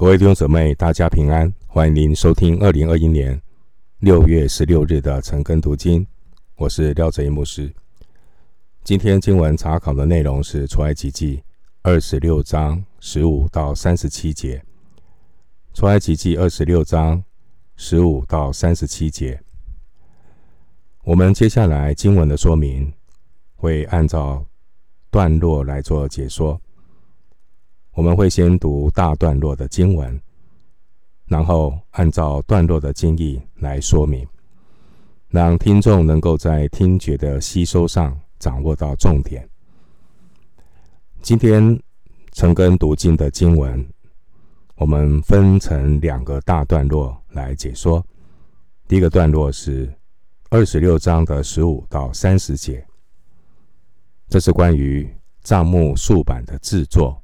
各位弟兄姊妹，大家平安！欢迎您收听二零二一年六月十六日的晨更读经。我是廖哲一牧师。今天经文查考的内容是出埃及记二十六章十五到三十七节。出埃及记二十六章十五到三十七节。我们接下来经文的说明会按照段落来做解说。我们会先读大段落的经文，然后按照段落的经义来说明，让听众能够在听觉的吸收上掌握到重点。今天晨更读经的经文，我们分成两个大段落来解说。第一个段落是二十六章的十五到三十节，这是关于帐目竖板的制作。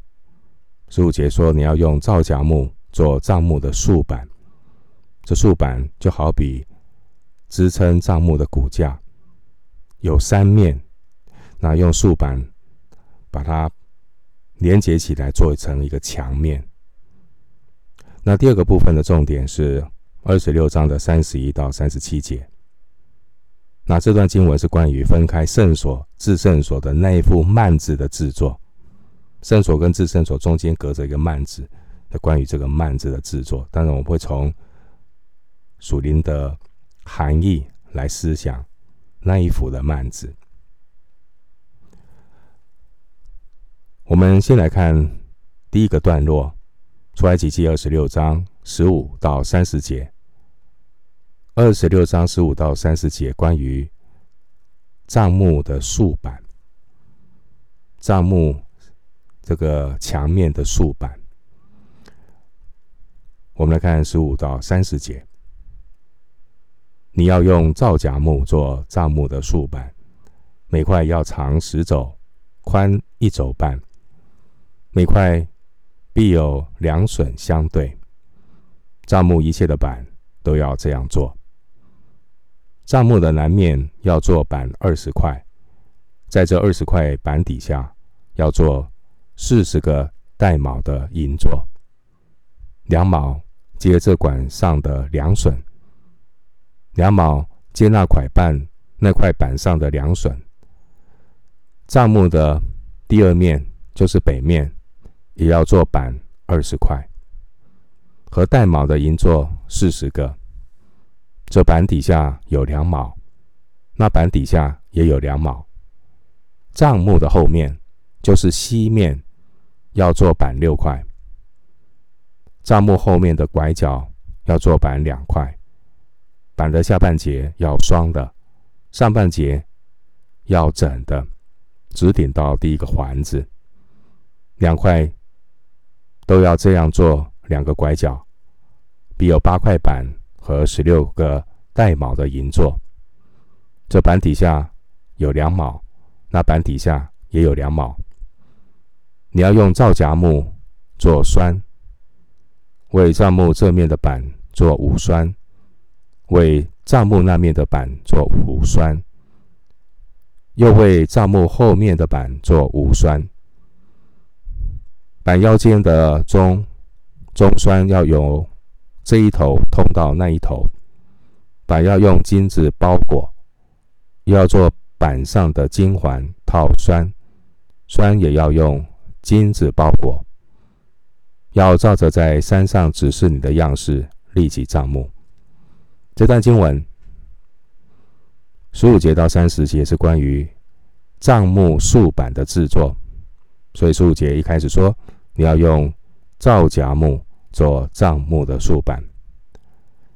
十五节说，你要用皂荚木做帐幕的竖板，这竖板就好比支撑帐幕的骨架，有三面，那用竖板把它连接起来，做成一个墙面。那第二个部分的重点是二十六章的三十一到三十七节。那这段经文是关于分开圣所、至圣所的那一副幔子的制作。圣所跟至圣所中间隔着一个幔子，的关于这个幔子的制作，当然我们会从属灵的含义来思想那一幅的幔子。我们先来看第一个段落，出埃及记二十六章十五到三十节。二十六章十五到三十节关于帐幕的竖板，帐幕。这个墙面的竖板，我们来看十五到三十节。你要用皂荚木做帐幕的竖板，每块要长十肘，宽一肘半，每块必有两榫相对。帐幕一切的板都要这样做。帐幕的南面要做板二十块，在这二十块板底下要做。四十个带卯的银座，两卯接这管上的两榫，两卯接那块板那块板上的两榫。帐目的第二面就是北面，也要做板二十块，和带卯的银座四十个。这板底下有两卯，那板底下也有两卯。帐目的后面就是西面。要做板六块，帐目后面的拐角要做板两块，板的下半截要双的，上半截要整的，直顶到第一个环子，两块都要这样做两个拐角，必有八块板和十六个带卯的银座，这板底下有两卯，那板底下也有两卯。你要用皂荚木做栓，为帐木这面的板做五栓，为帐木那面的板做五栓，又为帐木后面的板做五栓。板腰间的中中栓要由这一头通到那一头，板要用金子包裹，要做板上的金环套栓，栓也要用。金子包裹，要照着在山上指示你的样式立起帐幕。这段经文十五节到三十节是关于帐幕竖板的制作，所以十五节一开始说你要用皂荚木做帐幕的竖板。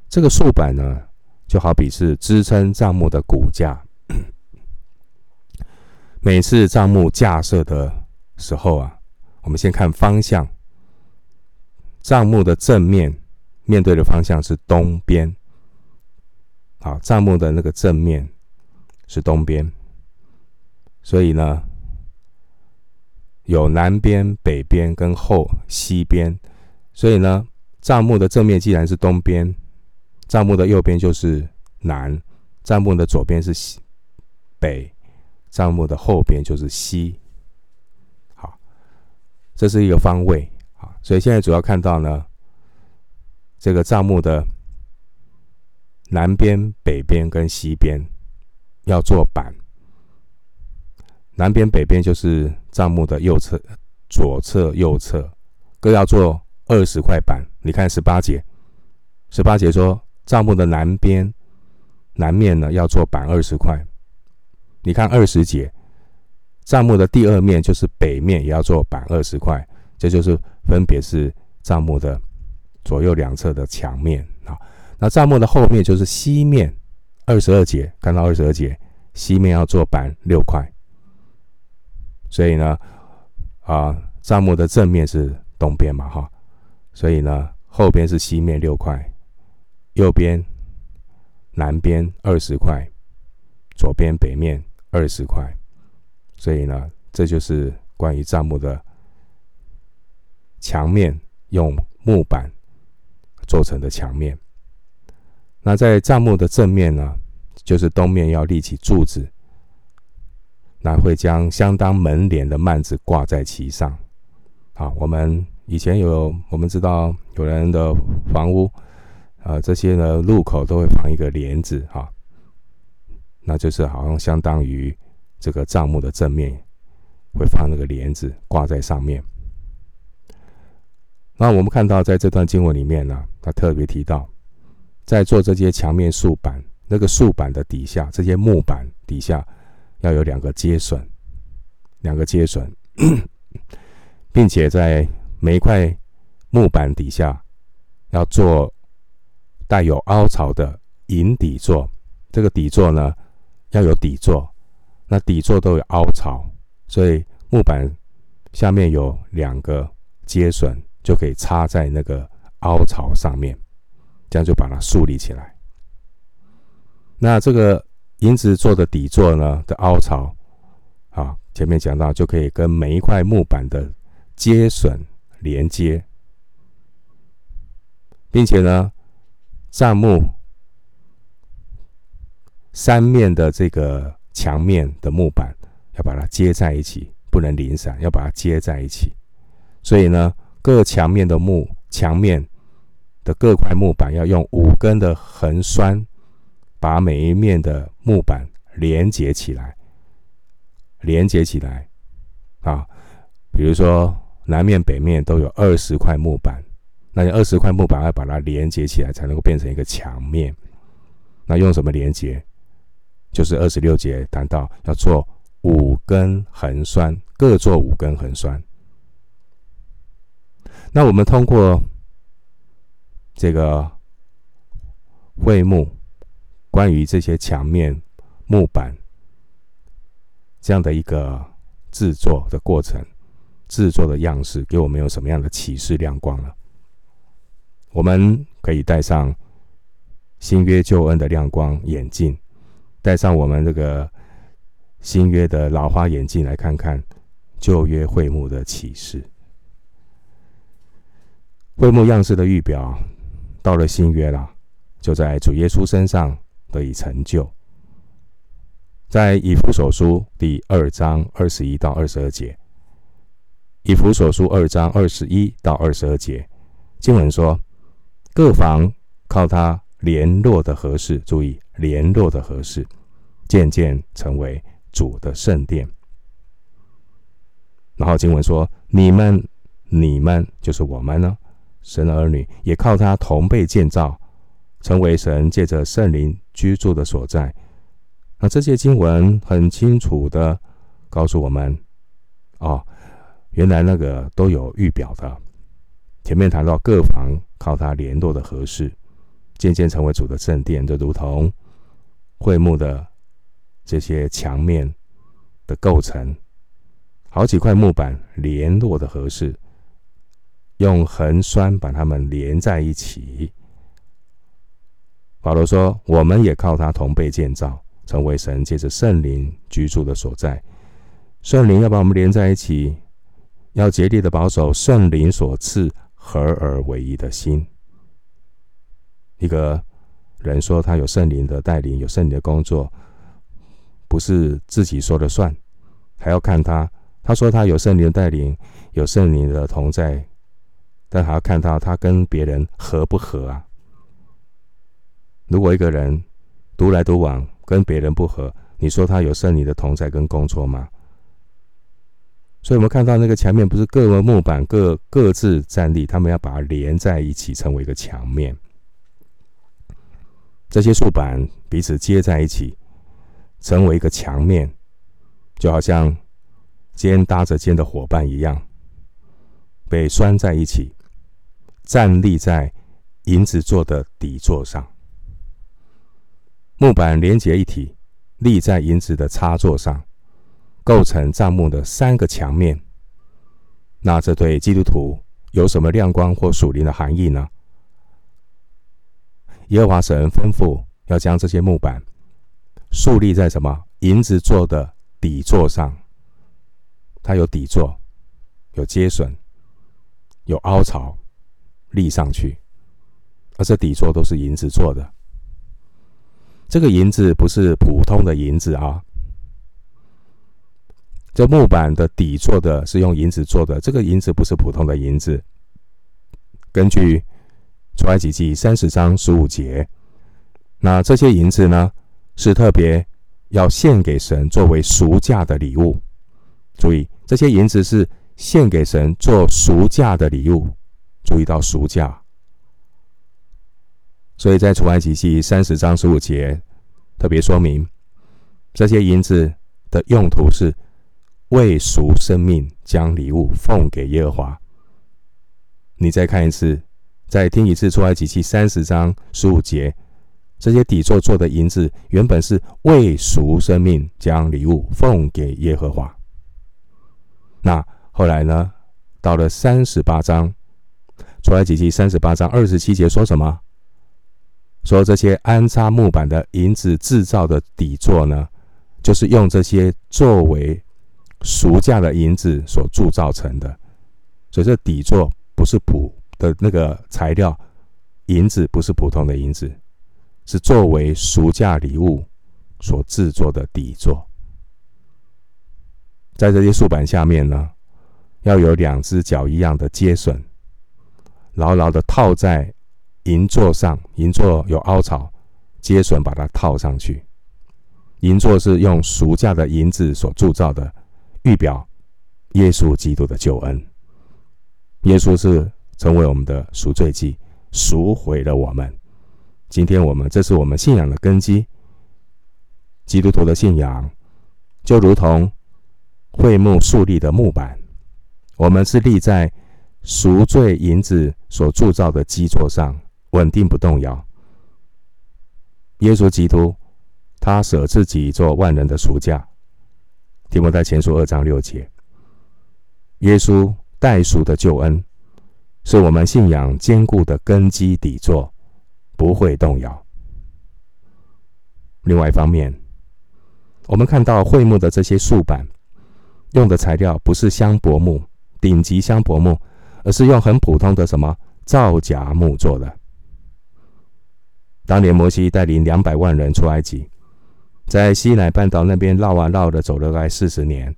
这个竖板呢，就好比是支撑帐幕的骨架。每次帐幕架设的时候啊。我们先看方向，帐幕的正面面对的方向是东边。好，帐幕的那个正面是东边，所以呢，有南边、北边跟后西边。所以呢，帐幕的正面既然是东边，帐幕的右边就是南，帐幕的左边是西北，帐幕的后边就是西。这是一个方位啊，所以现在主要看到呢，这个帐目的南边、北边跟西边要做板。南边、北边就是帐目的右侧、左侧、右侧各要做二十块板。你看十八节，十八节说帐目的南边、南面呢要做板二十块。你看二十节，帐目的第二面就是北面也要做板二十块，这就是分别是帐目的左右两侧的墙面啊。那帐目的后面就是西面，二十二节，看到二十二节，西面要做板六块。所以呢，啊，帐目的正面是东边嘛，哈，所以呢，后边是西面六块，右边、南边二十块，左边、北面二十块，所以呢，这就是关于帐目的墙面用木板做成的墙面。那在帐目的正面呢，就是东面要立起柱子。那会将相当门帘的幔子挂在其上。好，我们以前有，我们知道有人的房屋，呃，这些呢入口都会放一个帘子，哈，那就是好像相当于这个帐目的正面会放那个帘子挂在上面。那我们看到在这段经文里面呢，他特别提到，在做这些墙面竖板，那个竖板的底下，这些木板底下。要有两个接榫，两个接榫，并且在每一块木板底下要做带有凹槽的银底座。这个底座呢，要有底座，那底座都有凹槽，所以木板下面有两个接榫，就可以插在那个凹槽上面，这样就把它竖立起来。那这个。银子做的底座呢的凹槽，啊，前面讲到就可以跟每一块木板的接榫连接，并且呢，帐幕三面的这个墙面的木板要把它接在一起，不能零散，要把它接在一起。所以呢，各墙面的木墙面的各块木板要用五根的横栓。把每一面的木板连接起来，连接起来啊！比如说南面、北面都有二十块木板，那你二十块木板要把它连接起来，才能够变成一个墙面。那用什么连接？就是二十六节谈到要做五根横栓，各做五根横栓。那我们通过这个会幕。关于这些墙面木板这样的一个制作的过程、制作的样式，给我们有什么样的启示亮光呢？我们可以戴上新约救恩的亮光眼镜，戴上我们这个新约的老花眼镜，来看看旧约会幕的启示。会幕样式的预表到了新约了，就在主耶稣身上。得以成就，在以弗所书第二章二十一到二十二节。以弗所书二章二十一到二十二节经文说：“各房靠他联络的合适，注意联络的合适，渐渐成为主的圣殿。”然后经文说：“你们，你们就是我们呢，神的儿女也靠他同被建造。”成为神借着圣灵居住的所在。那这些经文很清楚的告诉我们，哦，原来那个都有预表的。前面谈到各房靠他联络的合适，渐渐成为主的圣殿，就如同会幕的这些墙面的构成，好几块木板联络的合适，用横栓把它们连在一起。保罗说：“我们也靠他同被建造，成为神借着圣灵居住的所在。圣灵要把我们连在一起，要竭力的保守圣灵所赐合而为一的心。一个人说他有圣灵的带领，有圣灵的工作，不是自己说了算，还要看他。他说他有圣灵的带领，有圣灵的同在，但还要看到他跟别人合不合啊。如果一个人独来独往，跟别人不合，你说他有圣灵的同在跟工作吗？所以，我们看到那个墙面不是各个木板各各自站立，他们要把它连在一起，成为一个墙面。这些竖板彼此接在一起，成为一个墙面，就好像肩搭着肩的伙伴一样，被拴在一起，站立在银子做的底座上。木板连结一体，立在银子的插座上。构成帐幕的三个墙面，那这对基督徒有什么亮光或属灵的含义呢？耶和华神吩咐要将这些木板竖立在什么银子做的底座上？它有底座，有接榫，有凹槽，立上去。而这底座都是银子做的。这个银子不是普通的银子啊。这木板的底座的是用银子做的，这个银子不是普通的银子。根据出埃及记三十章十五节，那这些银子呢，是特别要献给神作为赎价的礼物。注意，这些银子是献给神做赎价的礼物。注意到赎价，所以在出埃及记三十章十五节特别说明，这些银子的用途是。为赎生命，将礼物奉给耶和华。你再看一次，再听一次出埃及记三十章十五节，这些底座做的银子原本是为赎生命，将礼物奉给耶和华。那后来呢？到了三十八章，出埃及记三十八章二十七节说什么？说这些安插木板的银子制造的底座呢，就是用这些作为。赎价的银子所铸造成的，所以这底座不是普的那个材料，银子不是普通的银子，是作为赎价礼物所制作的底座。在这些竖板下面呢，要有两只脚一样的接榫，牢牢的套在银座上，银座有凹槽，接榫把它套上去。银座是用赎价的银子所铸造的。预表耶稣基督的救恩，耶稣是成为我们的赎罪祭，赎回了我们。今天我们这是我们信仰的根基。基督徒的信仰就如同会幕竖立的木板，我们是立在赎罪银子所铸造的基座上，稳定不动摇。耶稣基督，他舍自己做万人的赎价。提摩太前书二章六节，耶稣代赎的救恩，是我们信仰坚固的根基底座，不会动摇。另外一方面，我们看到会幕的这些竖板，用的材料不是香柏木、顶级香柏木，而是用很普通的什么皂荚木做的。当年摩西带领两百万人出埃及。在西乃半岛那边绕啊绕的走了大概四十年，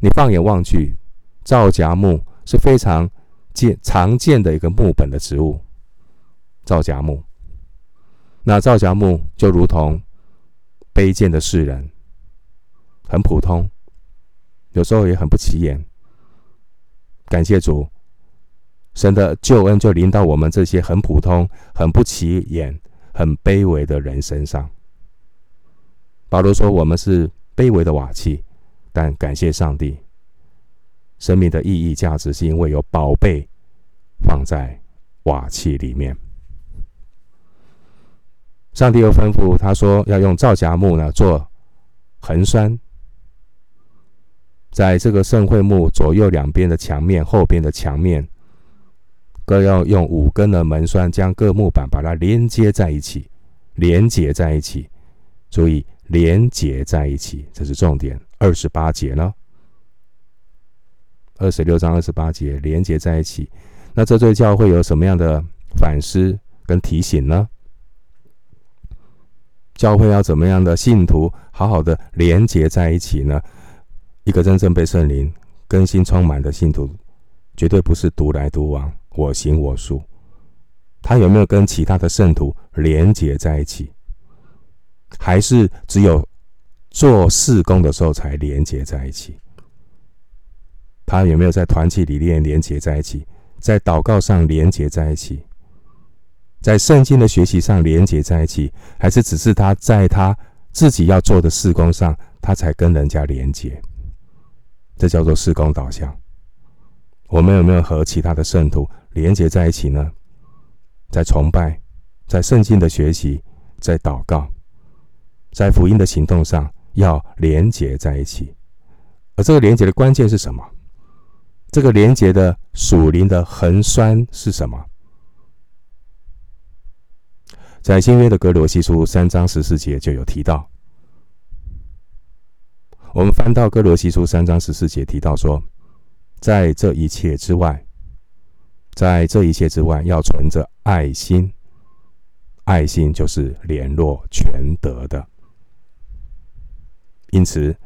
你放眼望去，皂荚木是非常见常见的一个木本的植物。皂荚木，那皂荚木就如同卑贱的世人，很普通，有时候也很不起眼。感谢主，神的救恩就临到我们这些很普通、很不起眼、很卑微的人身上。保罗说：“我们是卑微的瓦器，但感谢上帝，生命的意义价值是因为有宝贝放在瓦器里面。上帝又吩咐他说，要用皂荚木呢做横栓，在这个圣会幕左右两边的墙面、后边的墙面，各要用五根的门栓将各木板把它连接在一起，连接在一起。注意。”连接在一起，这是重点。二十八节呢？二十六章二十八节连接在一起，那这对教会有什么样的反思跟提醒呢？教会要怎么样的信徒好好的连接在一起呢？一个真正被圣灵更新充满的信徒，绝对不是独来独往，我行我素，他有没有跟其他的圣徒连结在一起？还是只有做事工的时候才连接在一起？他有没有在团契里面连结在一起？在祷告上连结在一起？在圣经的学习上连结在一起？还是只是他在他自己要做的事工上，他才跟人家连结？这叫做事工导向。我们有没有和其他的圣徒连结在一起呢？在崇拜，在圣经的学习，在祷告，在福音的行动上，要连结在一起。而这个连结的关键是什么？这个连接的属灵的衡栓是什么？在新约的歌罗西书三章十四节就有提到。我们翻到哥罗西书三章十四节，提到说。在这一切之外，在这一切之外，要存着爱心。爱心就是联络全德的。因此，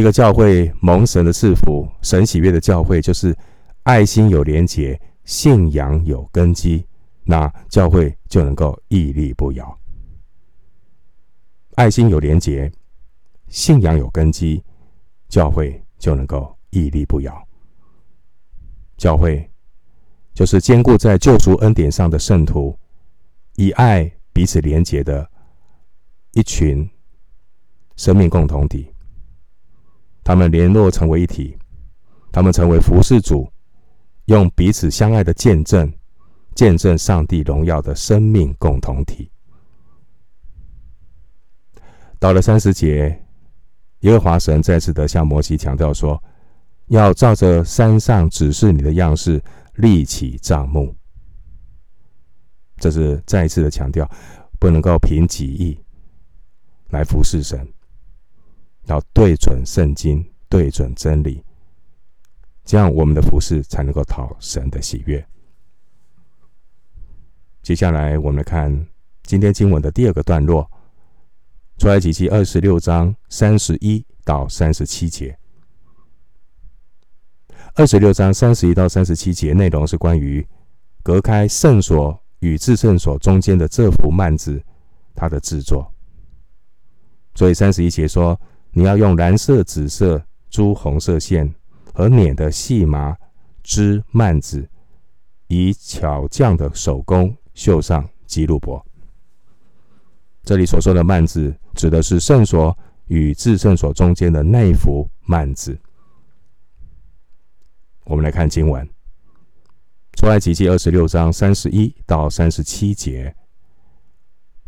一个教会蒙神的赐福、神喜悦的教会，就是爱心有连结，信仰有根基，那教会就能够屹立不摇。爱心有连结，信仰有根基，教会就能够。屹立不摇。教会就是坚固在救赎恩典上的圣徒，以爱彼此连结的一群生命共同体。他们联络成为一体，他们成为服侍主，用彼此相爱的见证，见证上帝荣耀的生命共同体。到了三十节，耶和华神再次的向摩西强调说。要照着山上指示你的样式立起帐幕，这是再一次的强调，不能够凭己意来服侍神，要对准圣经，对准真理，这样我们的服侍才能够讨神的喜悦。接下来，我们来看今天经文的第二个段落，出埃及记二十六章三十一到三十七节。二十六章三十一到三十七节内容是关于隔开圣所与至圣所中间的这幅幔子，它的制作。所以三十一节说，你要用蓝色、紫色、朱红色线和捻的细麻织幔子，以巧匠的手工绣上基路伯。这里所说的幔子，指的是圣所与至圣所中间的那幅幔子。我们来看经文，出埃及记二十六章三十一到三十七节。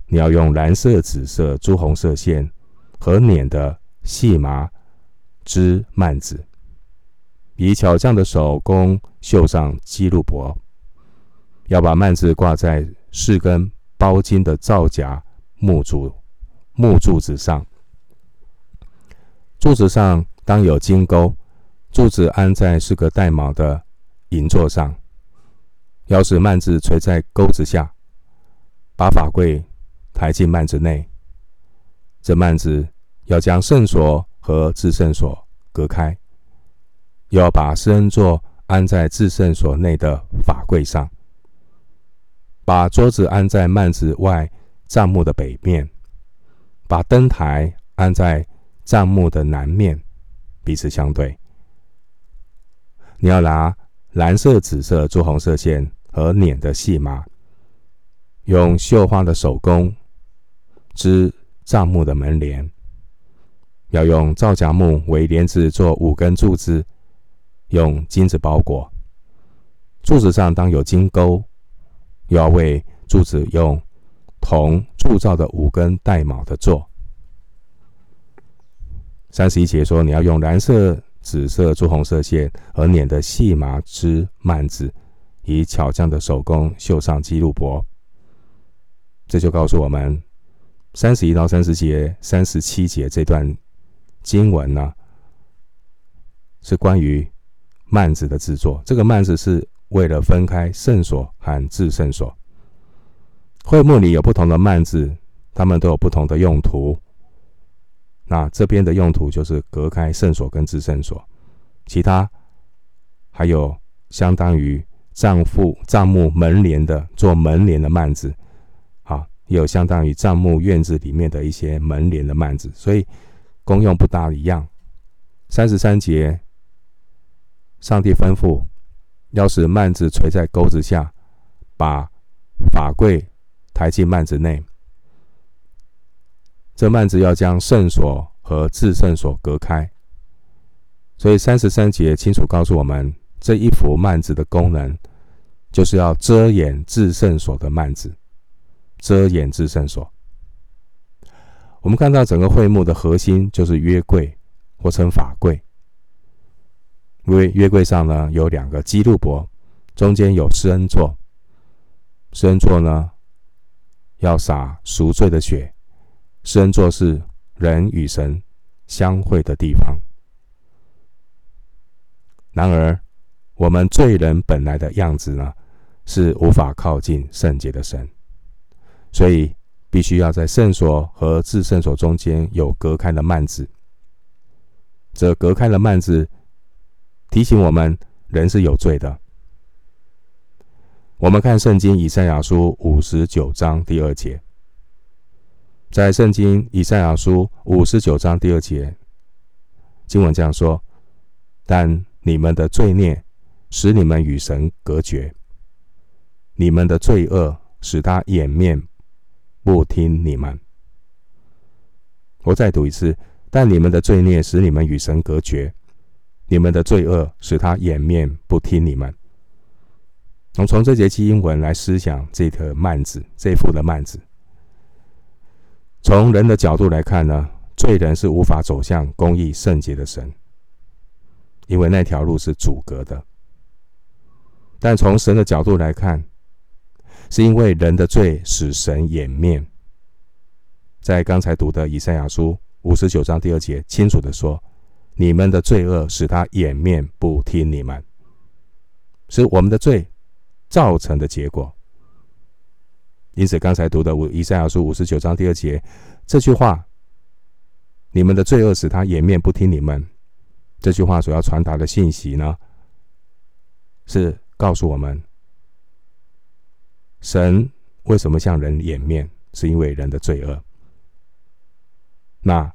你要用蓝色、紫色、朱红色线和捻的细麻织幔子，以巧匠的手工绣上基路伯。要把幔子挂在四根包金的皂荚木柱木柱子上，柱子上当有金钩。柱子安在四个带卯的银座上，要使幔子垂在钩子下，把法柜抬进幔子内。这幔子要将圣所和至圣所隔开，要把施恩座安在至圣所内的法柜上，把桌子安在幔子外帐幕的北面，把灯台安在帐幕的南面，彼此相对。你要拿蓝色、紫色、朱红色线和捻的细麻，用绣花的手工织帐幕的门帘。要用皂荚木为帘子做五根柱子，用金子包裹。柱子上当有金钩，又要为柱子用铜铸造的五根带卯的座。三十一节说，你要用蓝色。紫色、朱红色线和捻的细麻织幔子，以巧匠的手工绣上基路伯。这就告诉我们，三十一到三十节、三十七节这段经文呢，是关于幔子的制作。这个幔子是为了分开圣所和至圣所。会幕里有不同的幔子，它们都有不同的用途。那这边的用途就是隔开圣所跟至圣所，其他还有相当于帐户帐幕门帘的做门帘的幔子，啊，也有相当于帐幕院子里面的一些门帘的幔子，所以功用不大一样。三十三节，上帝吩咐，要使幔子垂在钩子下，把法柜抬进幔子内。这幔子要将圣所和至圣所隔开。所以三十三节清楚告诉我们，这一幅幔子的功能，就是要遮掩至圣所的幔子，遮掩至圣所。我们看到整个会幕的核心就是约柜，或称法柜。因为约柜上呢有两个基路伯，中间有施恩座，施恩座呢要洒赎罪的血，施恩座是人与神相会的地方。然而，我们罪人本来的样子呢，是无法靠近圣洁的神，所以必须要在圣所和至圣所中间有隔开的幔子。这隔开的幔子提醒我们，人是有罪的。我们看圣经以赛亚书五十九章第二节，在圣经以赛亚书五十九章第二节，经文这样说：但你们的罪孽使你们与神隔绝，你们的罪恶使他掩面不听你们。我再读一次，但你们的罪孽使你们与神隔绝，你们的罪恶使他掩面不听你们。我从这节经文来思想这个幔子，这幅的幔子。从人的角度来看呢，罪人是无法走向公义圣洁的神。因为那条路是阻隔的，但从神的角度来看，是因为人的罪使神掩面。在刚才读的以赛亚书五十九章第二节，清楚的说：“你们的罪恶使他掩面不听你们，是我们的罪造成的结果。”因此，刚才读的以赛亚书五十九章第二节这句话：“你们的罪恶使他掩面不听你们。”这句话所要传达的信息呢，是告诉我们，神为什么向人掩面，是因为人的罪恶。那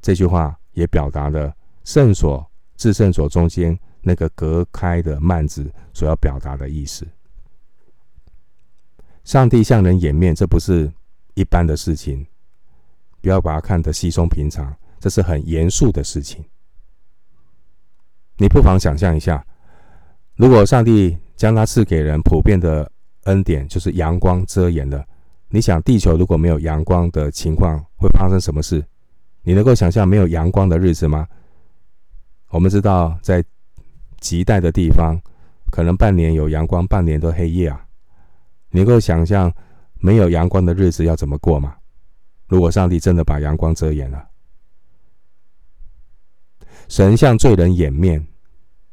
这句话也表达了圣所、至圣所中间那个隔开的幔子所要表达的意思。上帝向人掩面，这不是一般的事情，不要把它看得稀松平常，这是很严肃的事情。你不妨想象一下，如果上帝将他赐给人普遍的恩典，就是阳光遮掩了，你想地球如果没有阳光的情况，会发生什么事？你能够想象没有阳光的日子吗？我们知道，在极带的地方，可能半年有阳光，半年都黑夜啊。你能够想象没有阳光的日子要怎么过吗？如果上帝真的把阳光遮掩了。神向罪人掩面，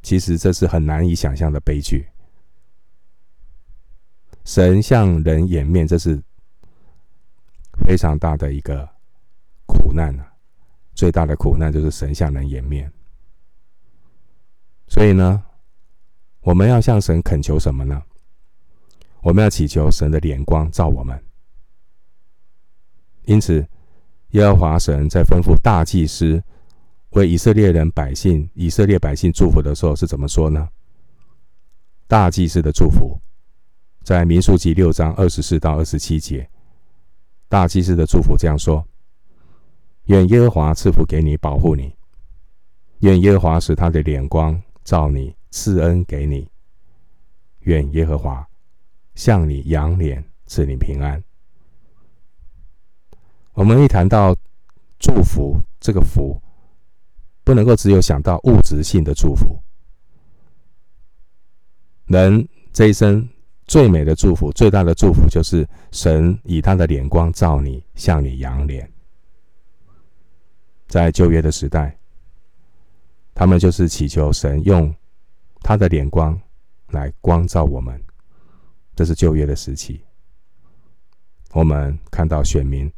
其实这是很难以想象的悲剧。神向人掩面，这是非常大的一个苦难啊！最大的苦难就是神向人掩面。所以呢，我们要向神恳求什么呢？我们要祈求神的脸光照我们。因此，耶和华神在吩咐大祭司。为以色列人百姓、以色列百姓祝福的时候是怎么说呢？大祭司的祝福，在民数记六章二十四到二十七节，大祭司的祝福这样说：愿耶和华赐福给你，保护你；愿耶和华使他的脸光照你，赐恩给你；愿耶和华向你扬脸，赐你平安。我们一谈到祝福，这个福。不能够只有想到物质性的祝福。人这一生最美的祝福、最大的祝福，就是神以他的脸光照你，向你扬脸。在旧约的时代，他们就是祈求神用他的脸光来光照我们。这是旧约的时期。我们看到选民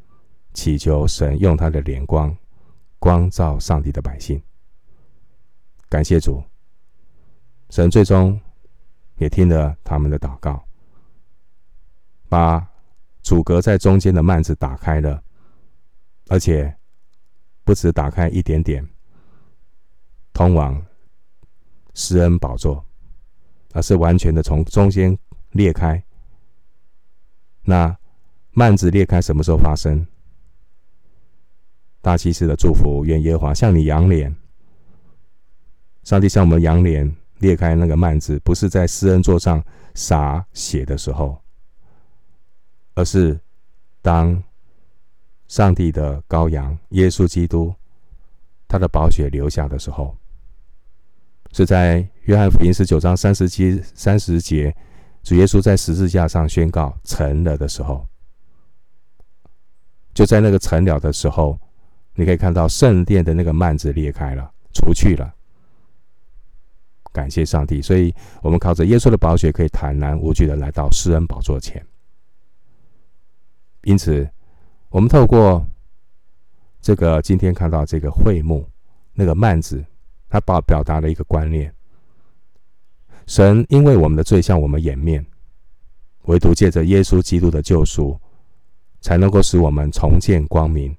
祈求神用他的脸光。光照上帝的百姓，感谢主。神最终也听了他们的祷告，把阻隔在中间的幔子打开了，而且不止打开一点点，通往施恩宝座，而是完全的从中间裂开。那幔子裂开什么时候发生？大祭司的祝福，愿耶和华向你扬脸。上帝向我们扬脸，裂开那个幔子，不是在施恩座上洒血的时候，而是当上帝的羔羊耶稣基督他的宝血流下的时候，是在约翰福音十九章三十七三十节，主耶稣在十字架上宣告成了的时候，就在那个成了的时候，你可以看到圣殿的那个幔子裂开了，除去了。感谢上帝，所以我们靠着耶稣的宝血，可以坦然无惧的来到施恩宝座前。因此，我们透过这个今天看到这个会幕那个幔子，它表表达了一个观念：神因为我们的罪向我们掩面，唯独借着耶稣基督的救赎，才能够使我们重见光明，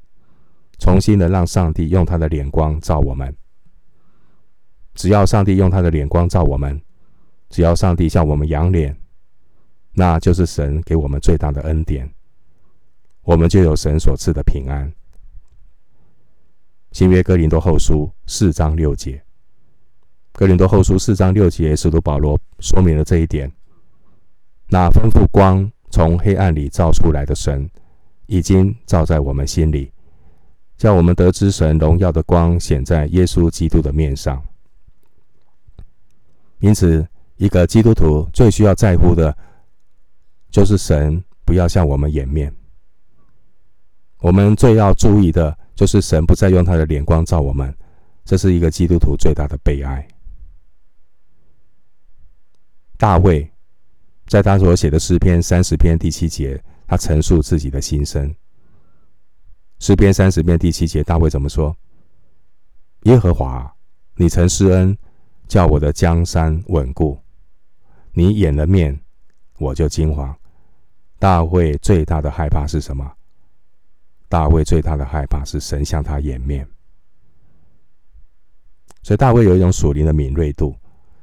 重新的让上帝用他的脸光照我们。只要上帝用他的脸光照我们，只要上帝向我们仰脸，那就是神给我们最大的恩典，我们就有神所赐的平安。新约哥林多后书四章六节，哥林多后书四章六节，使徒保罗说明了这一点。那吩咐光从黑暗里照出来的神，已经照在我们心里，叫我们得知神荣耀的光显在耶稣基督的面上。因此，一个基督徒最需要在乎的，就是神不要向我们掩面。我们最要注意的，就是神不再用他的脸光照我们。这是一个基督徒最大的悲哀。大卫在他所写的诗篇三十篇第七节，他陈述自己的心声。诗篇三十篇第七节，大卫怎么说？耶和华，你曾施恩。叫我的江山稳固，你掩了面，我就惊惶。大卫最大的害怕是什么？大卫最大的害怕是神向他掩面。所以大卫有一种属灵的敏锐度，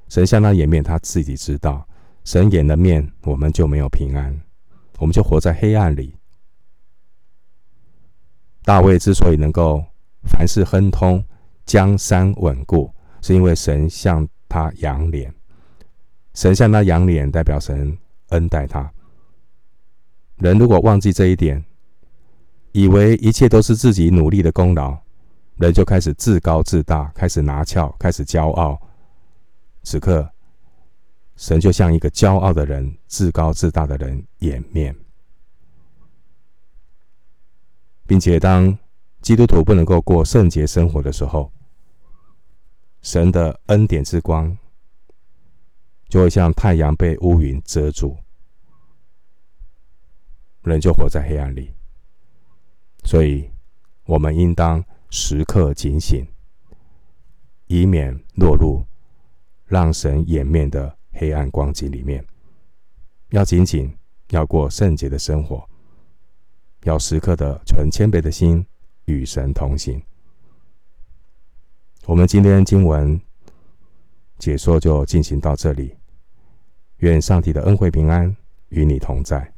神向他掩面，他自己知道。神掩了面，我们就没有平安，我们就活在黑暗里。大卫之所以能够凡事亨通，江山稳固。是因为神向他仰脸，神向他仰脸，代表神恩待他。人如果忘记这一点，以为一切都是自己努力的功劳，人就开始自高自大，开始拿翘，开始骄傲。此刻，神就像一个骄傲的人、自高自大的人掩面，并且当基督徒不能够过圣洁生活的时候，神的恩典之光，就会像太阳被乌云遮住，人就活在黑暗里。所以，我们应当时刻警醒，以免落入让神掩面的黑暗光景里面。要紧紧要过圣洁的生活，要时刻的存谦卑的心，与神同行。我们今天经文解说就进行到这里，愿上帝的恩惠平安与你同在。